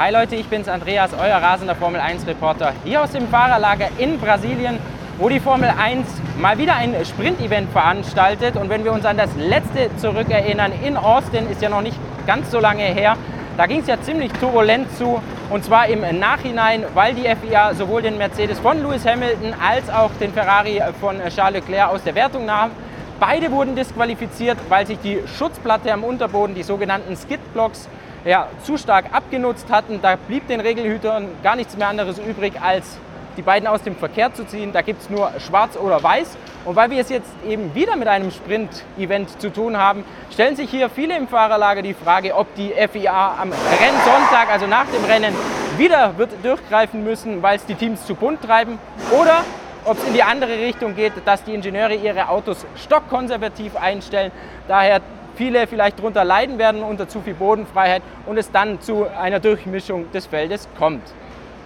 Hi Leute, ich bin's Andreas, euer rasender Formel 1 Reporter hier aus dem Fahrerlager in Brasilien, wo die Formel 1 mal wieder ein Sprint-Event veranstaltet. Und wenn wir uns an das letzte zurückerinnern, in Austin ist ja noch nicht ganz so lange her, da ging es ja ziemlich turbulent zu. Und zwar im Nachhinein, weil die FIA sowohl den Mercedes von Lewis Hamilton als auch den Ferrari von Charles Leclerc aus der Wertung nahm. Beide wurden disqualifiziert, weil sich die Schutzplatte am Unterboden, die sogenannten Skidblocks, ja, zu stark abgenutzt hatten. Da blieb den Regelhütern gar nichts mehr anderes übrig, als die beiden aus dem Verkehr zu ziehen. Da gibt es nur schwarz oder weiß. Und weil wir es jetzt eben wieder mit einem Sprint-Event zu tun haben, stellen sich hier viele im Fahrerlager die Frage, ob die FIA am Rennsonntag, also nach dem Rennen, wieder wird durchgreifen müssen, weil es die Teams zu bunt treiben oder ob es in die andere Richtung geht, dass die Ingenieure ihre Autos stockkonservativ einstellen, daher viele vielleicht darunter leiden werden unter zu viel Bodenfreiheit und es dann zu einer Durchmischung des Feldes kommt.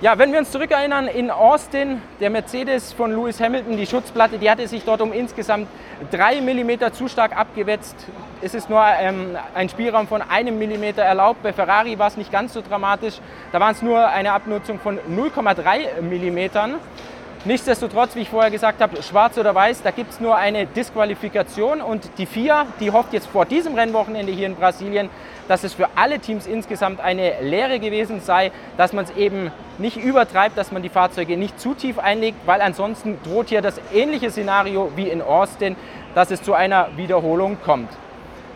Ja, wenn wir uns zurückerinnern, in Austin, der Mercedes von Lewis Hamilton, die Schutzplatte, die hatte sich dort um insgesamt 3 mm zu stark abgewetzt. Es ist nur ähm, ein Spielraum von einem Millimeter erlaubt. Bei Ferrari war es nicht ganz so dramatisch. Da waren es nur eine Abnutzung von 0,3 Millimetern. Nichtsdestotrotz, wie ich vorher gesagt habe, schwarz oder weiß, da gibt es nur eine Disqualifikation und die FIA, die hofft jetzt vor diesem Rennwochenende hier in Brasilien, dass es für alle Teams insgesamt eine Lehre gewesen sei, dass man es eben nicht übertreibt, dass man die Fahrzeuge nicht zu tief einlegt, weil ansonsten droht hier das ähnliche Szenario wie in Austin, dass es zu einer Wiederholung kommt.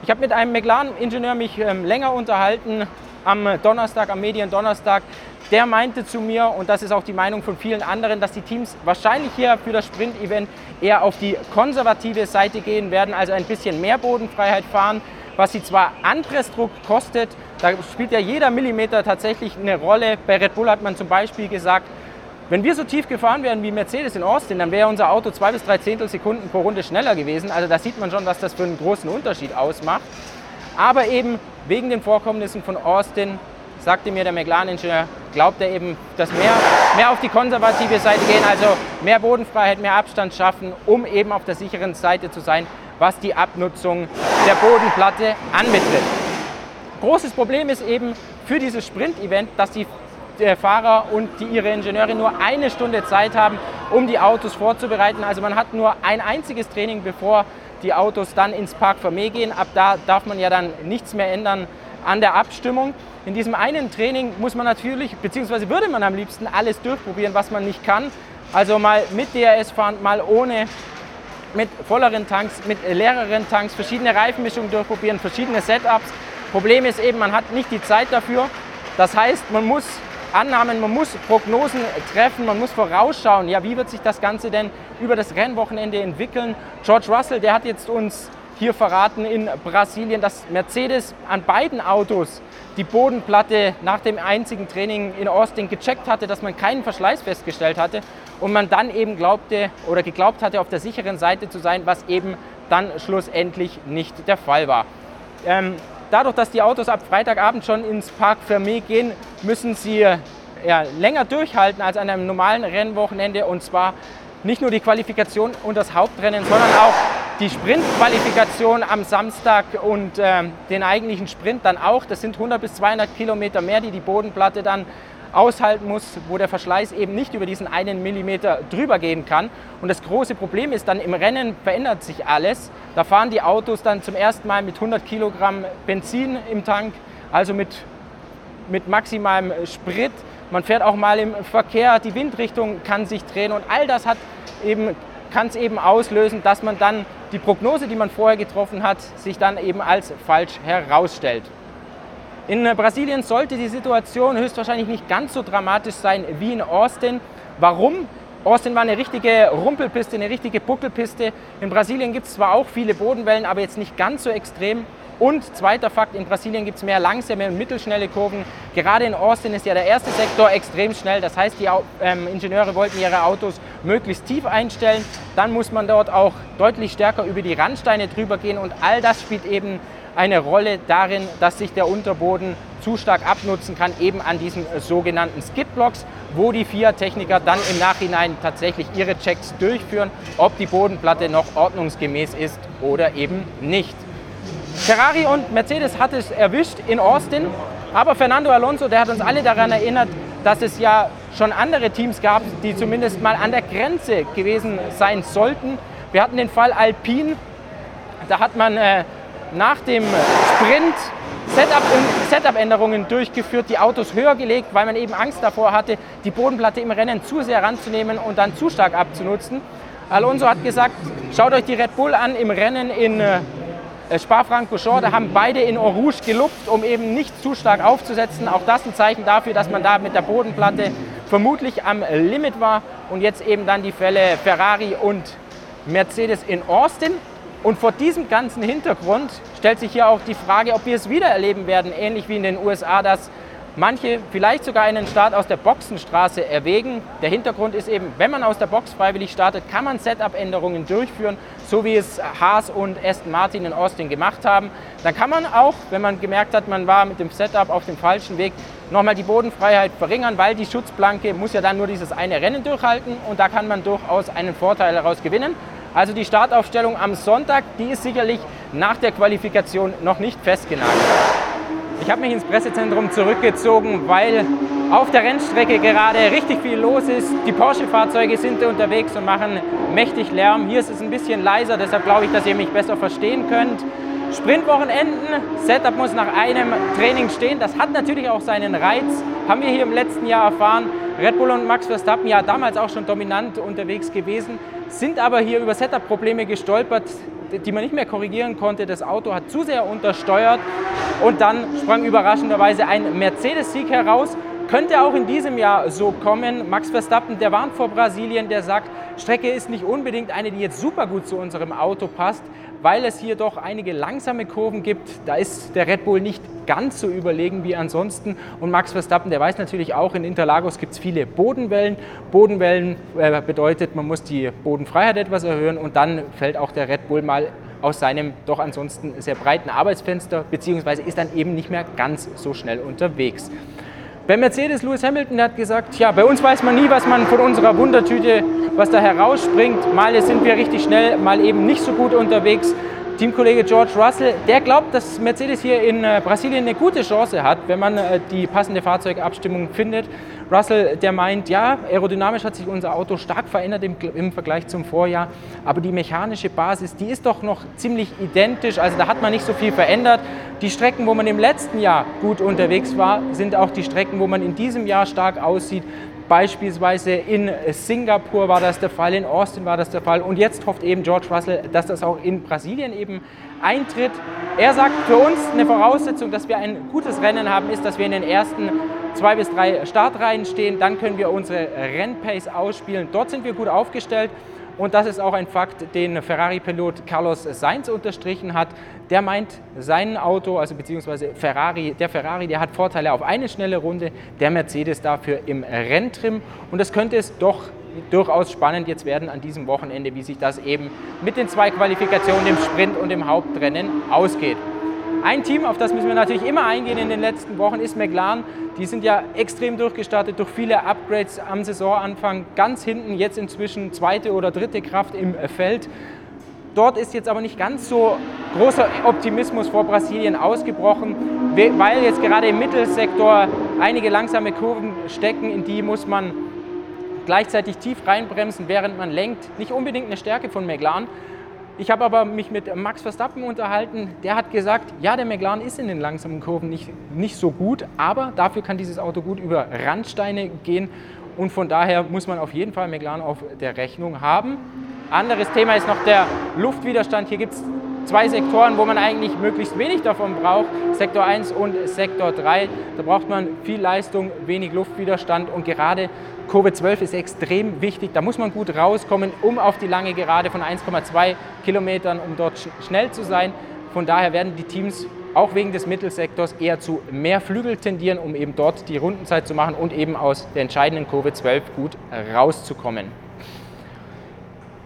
Ich habe mit einem McLaren-Ingenieur mich ähm, länger unterhalten am Donnerstag, am Mediendonnerstag, der meinte zu mir, und das ist auch die Meinung von vielen anderen, dass die Teams wahrscheinlich hier für das Sprint-Event eher auf die konservative Seite gehen werden, also ein bisschen mehr Bodenfreiheit fahren, was sie zwar Anpressdruck kostet, da spielt ja jeder Millimeter tatsächlich eine Rolle. Bei Red Bull hat man zum Beispiel gesagt, wenn wir so tief gefahren wären wie Mercedes in Austin, dann wäre unser Auto zwei bis drei Zehntelsekunden pro Runde schneller gewesen. Also da sieht man schon, was das für einen großen Unterschied ausmacht. Aber eben wegen den Vorkommnissen von Austin sagte mir der McLaren-Ingenieur, glaubt er eben, dass mehr, mehr auf die konservative Seite gehen, also mehr Bodenfreiheit, mehr Abstand schaffen, um eben auf der sicheren Seite zu sein, was die Abnutzung der Bodenplatte anbetrifft. Großes Problem ist eben für dieses Sprint-Event, dass die Fahrer und die, ihre Ingenieure nur eine Stunde Zeit haben, um die Autos vorzubereiten. Also man hat nur ein einziges Training, bevor die Autos dann ins Park Vermeer gehen. Ab da darf man ja dann nichts mehr ändern an der Abstimmung. In diesem einen Training muss man natürlich, beziehungsweise würde man am liebsten alles durchprobieren, was man nicht kann. Also mal mit DRS fahren, mal ohne, mit volleren Tanks, mit leereren Tanks, verschiedene Reifenmischungen durchprobieren, verschiedene Setups. Problem ist eben, man hat nicht die Zeit dafür. Das heißt, man muss Annahmen, man muss Prognosen treffen, man muss vorausschauen, ja, wie wird sich das Ganze denn über das Rennwochenende entwickeln. George Russell, der hat jetzt uns hier verraten in Brasilien, dass Mercedes an beiden Autos die Bodenplatte nach dem einzigen Training in Austin gecheckt hatte, dass man keinen Verschleiß festgestellt hatte und man dann eben glaubte oder geglaubt hatte, auf der sicheren Seite zu sein, was eben dann schlussendlich nicht der Fall war. Ähm, dadurch, dass die Autos ab Freitagabend schon ins Park Fermé gehen, müssen sie ja, länger durchhalten als an einem normalen Rennwochenende und zwar nicht nur die Qualifikation und das Hauptrennen, sondern auch die Sprintqualifikation am Samstag und äh, den eigentlichen Sprint dann auch. Das sind 100 bis 200 Kilometer mehr, die die Bodenplatte dann aushalten muss, wo der Verschleiß eben nicht über diesen einen Millimeter drüber gehen kann. Und das große Problem ist dann, im Rennen verändert sich alles. Da fahren die Autos dann zum ersten Mal mit 100 Kilogramm Benzin im Tank, also mit, mit maximalem Sprit. Man fährt auch mal im Verkehr, die Windrichtung kann sich drehen und all das hat eben kann es eben auslösen, dass man dann die Prognose, die man vorher getroffen hat, sich dann eben als falsch herausstellt. In Brasilien sollte die Situation höchstwahrscheinlich nicht ganz so dramatisch sein wie in Austin. Warum? Austin war eine richtige Rumpelpiste, eine richtige Buckelpiste. In Brasilien gibt es zwar auch viele Bodenwellen, aber jetzt nicht ganz so extrem. Und zweiter Fakt, in Brasilien gibt es mehr langsame und mittelschnelle Kurven. Gerade in Austin ist ja der erste Sektor extrem schnell. Das heißt, die ähm, Ingenieure wollten ihre Autos möglichst tief einstellen. Dann muss man dort auch deutlich stärker über die Randsteine drüber gehen. Und all das spielt eben eine Rolle darin, dass sich der Unterboden zu stark abnutzen kann, eben an diesen sogenannten Skidblocks, wo die FIA-Techniker dann im Nachhinein tatsächlich ihre Checks durchführen, ob die Bodenplatte noch ordnungsgemäß ist oder eben nicht. Ferrari und Mercedes hat es erwischt in Austin. Aber Fernando Alonso, der hat uns alle daran erinnert, dass es ja schon andere Teams gab, die zumindest mal an der Grenze gewesen sein sollten. Wir hatten den Fall Alpine, da hat man äh, nach dem Sprint Setup-Änderungen durchgeführt, die Autos höher gelegt, weil man eben Angst davor hatte, die Bodenplatte im Rennen zu sehr ranzunehmen und dann zu stark abzunutzen. Alonso hat gesagt, schaut euch die Red Bull an im Rennen in äh, Spa-Francorchamps, da haben beide in Orange gelupft, um eben nicht zu stark aufzusetzen. Auch das ein Zeichen dafür, dass man da mit der Bodenplatte vermutlich am Limit war. Und jetzt eben dann die Fälle Ferrari und Mercedes in Austin. Und vor diesem ganzen Hintergrund stellt sich hier auch die Frage, ob wir es wieder erleben werden, ähnlich wie in den USA, dass manche vielleicht sogar einen Start aus der Boxenstraße erwägen. Der Hintergrund ist eben, wenn man aus der Box freiwillig startet, kann man Setup-Änderungen durchführen, so wie es Haas und Aston Martin in Austin gemacht haben. Dann kann man auch, wenn man gemerkt hat, man war mit dem Setup auf dem falschen Weg, nochmal die Bodenfreiheit verringern, weil die Schutzplanke muss ja dann nur dieses eine Rennen durchhalten und da kann man durchaus einen Vorteil daraus gewinnen. Also die Startaufstellung am Sonntag, die ist sicherlich nach der Qualifikation noch nicht festgenagelt. Ich habe mich ins Pressezentrum zurückgezogen, weil auf der Rennstrecke gerade richtig viel los ist. Die Porsche-Fahrzeuge sind unterwegs und machen mächtig Lärm. Hier ist es ein bisschen leiser, deshalb glaube ich, dass ihr mich besser verstehen könnt. Sprintwochenenden, Setup muss nach einem Training stehen. Das hat natürlich auch seinen Reiz, haben wir hier im letzten Jahr erfahren. Red Bull und Max Verstappen ja damals auch schon dominant unterwegs gewesen, sind aber hier über Setup-Probleme gestolpert die man nicht mehr korrigieren konnte. Das Auto hat zu sehr untersteuert und dann sprang überraschenderweise ein Mercedes-Sieg heraus. Könnte auch in diesem Jahr so kommen. Max Verstappen, der warnt vor Brasilien, der sagt, Strecke ist nicht unbedingt eine, die jetzt super gut zu unserem Auto passt, weil es hier doch einige langsame Kurven gibt. Da ist der Red Bull nicht ganz so überlegen wie ansonsten. Und Max Verstappen, der weiß natürlich auch, in Interlagos gibt es viele Bodenwellen. Bodenwellen äh, bedeutet, man muss die Bodenfreiheit etwas erhöhen und dann fällt auch der Red Bull mal aus seinem doch ansonsten sehr breiten Arbeitsfenster, beziehungsweise ist dann eben nicht mehr ganz so schnell unterwegs. Bei Mercedes, Lewis Hamilton hat gesagt, ja, bei uns weiß man nie, was man von unserer Wundertüte, was da herausspringt. Mal sind wir richtig schnell, mal eben nicht so gut unterwegs. Teamkollege George Russell, der glaubt, dass Mercedes hier in äh, Brasilien eine gute Chance hat, wenn man äh, die passende Fahrzeugabstimmung findet. Russell, der meint, ja, aerodynamisch hat sich unser Auto stark verändert im, im, Vergleich zum Vorjahr, aber die mechanische Basis, die ist doch noch ziemlich identisch, also da hat man nicht so viel verändert. Die Strecken, wo man im letzten Jahr gut unterwegs war, sind auch die Strecken, wo man in diesem Jahr stark aussieht. Beispielsweise in Singapur war das der Fall, in Austin war das der Fall und jetzt hofft eben George Russell, dass das auch in Brasilien eben eintritt. Er sagt, für uns eine Voraussetzung, dass wir ein gutes Rennen haben, ist, dass wir in den ersten zwei bis drei Startreihen stehen. Dann können wir unsere Rennpace ausspielen. Dort sind wir gut aufgestellt. Und das ist auch ein Fakt, den Ferrari-Pilot Carlos Sainz unterstrichen hat. Der meint, sein Auto, also beziehungsweise Ferrari, der Ferrari, der hat Vorteile auf eine schnelle Runde, der Mercedes dafür im Renntrim. Und das könnte es doch durchaus spannend jetzt werden an diesem Wochenende, wie sich das eben mit den zwei Qualifikationen, dem Sprint und dem Hauptrennen ausgeht. Ein Team, auf das müssen wir natürlich immer eingehen in den letzten Wochen, ist McLaren. Die sind ja extrem durchgestartet durch viele Upgrades am Saisonanfang. Ganz hinten jetzt inzwischen zweite oder dritte Kraft im Feld. Dort ist jetzt aber nicht ganz so großer Optimismus vor Brasilien ausgebrochen, weil jetzt gerade im Mittelsektor einige langsame Kurven stecken, in die muss man gleichzeitig tief reinbremsen, während man lenkt. Nicht unbedingt eine Stärke von McLaren. Ich habe aber mich mit Max Verstappen unterhalten. Der hat gesagt, ja, der McLaren ist in den langsamen Kurven nicht, nicht so gut, aber dafür kann dieses Auto gut über Randsteine gehen. Und von daher muss man auf jeden Fall McLaren auf der Rechnung haben. Anderes Thema ist noch der Luftwiderstand. Hier gibt es zwei Sektoren, wo man eigentlich möglichst wenig davon braucht, Sektor 1 und Sektor 3. Da braucht man viel Leistung, wenig Luftwiderstand und gerade Kurve 12 ist extrem wichtig. Da muss man gut rauskommen, um auf die lange Gerade von 1,2 Kilometern, um dort schnell zu sein. Von daher werden die Teams auch wegen des Mittelsektors eher zu mehr Flügel tendieren, um eben dort die Rundenzeit zu machen und eben aus der entscheidenden Kurve 12 gut rauszukommen.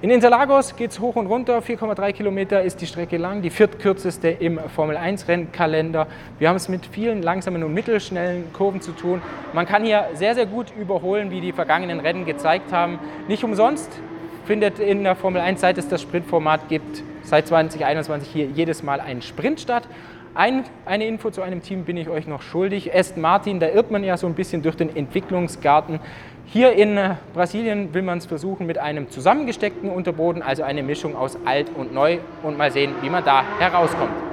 In Interlagos geht es hoch und runter, 4,3 Kilometer ist die Strecke lang, die viertkürzeste im Formel-1-Rennkalender. Wir haben es mit vielen langsamen und mittelschnellen Kurven zu tun. Man kann hier sehr, sehr gut überholen, wie die vergangenen Rennen gezeigt haben. Nicht umsonst findet in der Formel 1, seit es das Sprintformat gibt, seit 2021 hier jedes Mal ein Sprint statt. Ein, eine Info zu einem Team bin ich euch noch schuldig. Aston Martin, da irrt man ja so ein bisschen durch den Entwicklungsgarten. Hier in äh, Brasilien will man es versuchen mit einem zusammengesteckten Unterboden, also eine Mischung aus alt und neu und mal sehen, wie man da herauskommt.